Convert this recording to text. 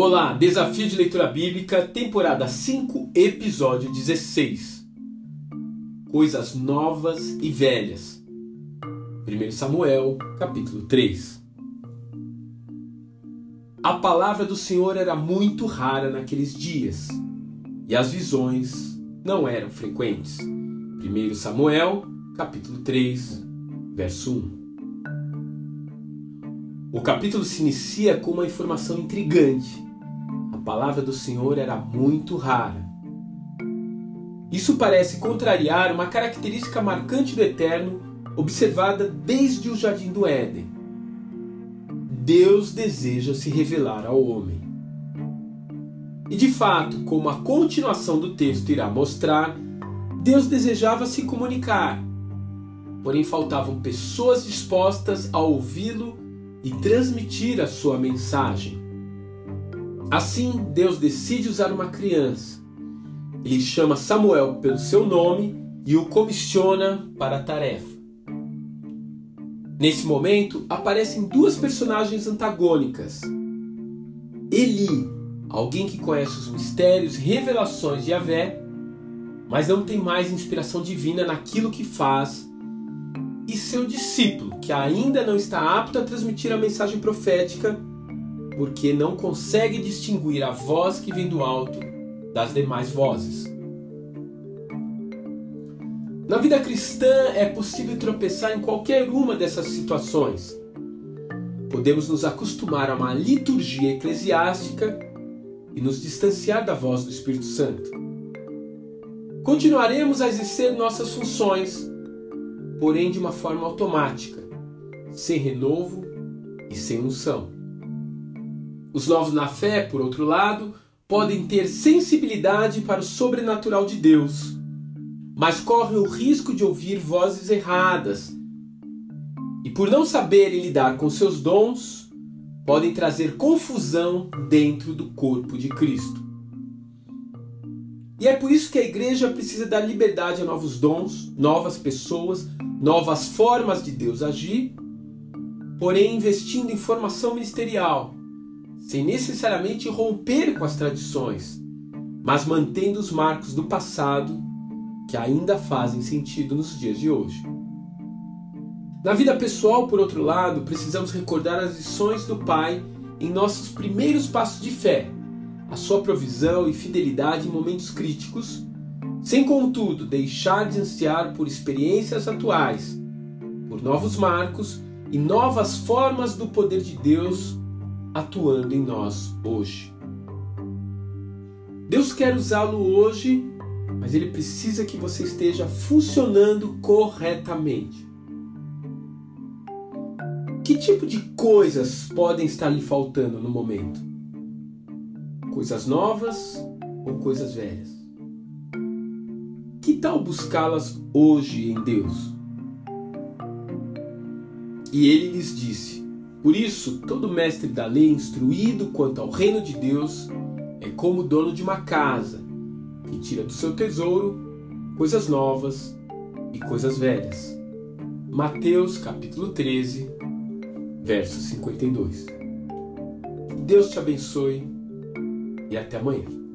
Olá, Desafio de Leitura Bíblica, temporada 5, episódio 16. Coisas novas e velhas. 1 Samuel, capítulo 3. A palavra do Senhor era muito rara naqueles dias, e as visões não eram frequentes. 1 Samuel, capítulo 3, verso 1. O capítulo se inicia com uma informação intrigante palavra do Senhor era muito rara. Isso parece contrariar uma característica marcante do Eterno observada desde o jardim do Éden. Deus deseja se revelar ao homem. E de fato, como a continuação do texto irá mostrar, Deus desejava se comunicar, porém faltavam pessoas dispostas a ouvi-lo e transmitir a sua mensagem. Assim, Deus decide usar uma criança. Ele chama Samuel pelo seu nome e o comissiona para a tarefa. Nesse momento, aparecem duas personagens antagônicas. Eli, alguém que conhece os mistérios e revelações de Yahvé, mas não tem mais inspiração divina naquilo que faz, seu discípulo, que ainda não está apto a transmitir a mensagem profética porque não consegue distinguir a voz que vem do alto das demais vozes. Na vida cristã é possível tropeçar em qualquer uma dessas situações. Podemos nos acostumar a uma liturgia eclesiástica e nos distanciar da voz do Espírito Santo. Continuaremos a exercer nossas funções, porém de uma forma automática, sem renovo e sem unção. Os novos na fé, por outro lado, podem ter sensibilidade para o sobrenatural de Deus, mas correm o risco de ouvir vozes erradas e, por não saberem lidar com seus dons, podem trazer confusão dentro do corpo de Cristo. E é por isso que a igreja precisa dar liberdade a novos dons, novas pessoas, novas formas de Deus agir, porém investindo em formação ministerial sem necessariamente romper com as tradições, mas mantendo os marcos do passado que ainda fazem sentido nos dias de hoje. Na vida pessoal, por outro lado, precisamos recordar as lições do Pai em nossos primeiros passos de fé, a sua provisão e fidelidade em momentos críticos, sem contudo deixar de ansiar por experiências atuais, por novos marcos e novas formas do poder de Deus atuando em nós hoje. Deus quer usá-lo hoje, mas ele precisa que você esteja funcionando corretamente. Que tipo de coisas podem estar lhe faltando no momento? Coisas novas ou coisas velhas? Que tal buscá-las hoje em Deus? E ele lhes disse: por isso, todo mestre da lei instruído quanto ao reino de Deus é como o dono de uma casa, que tira do seu tesouro coisas novas e coisas velhas. Mateus capítulo 13, verso 52. Deus te abençoe e até amanhã.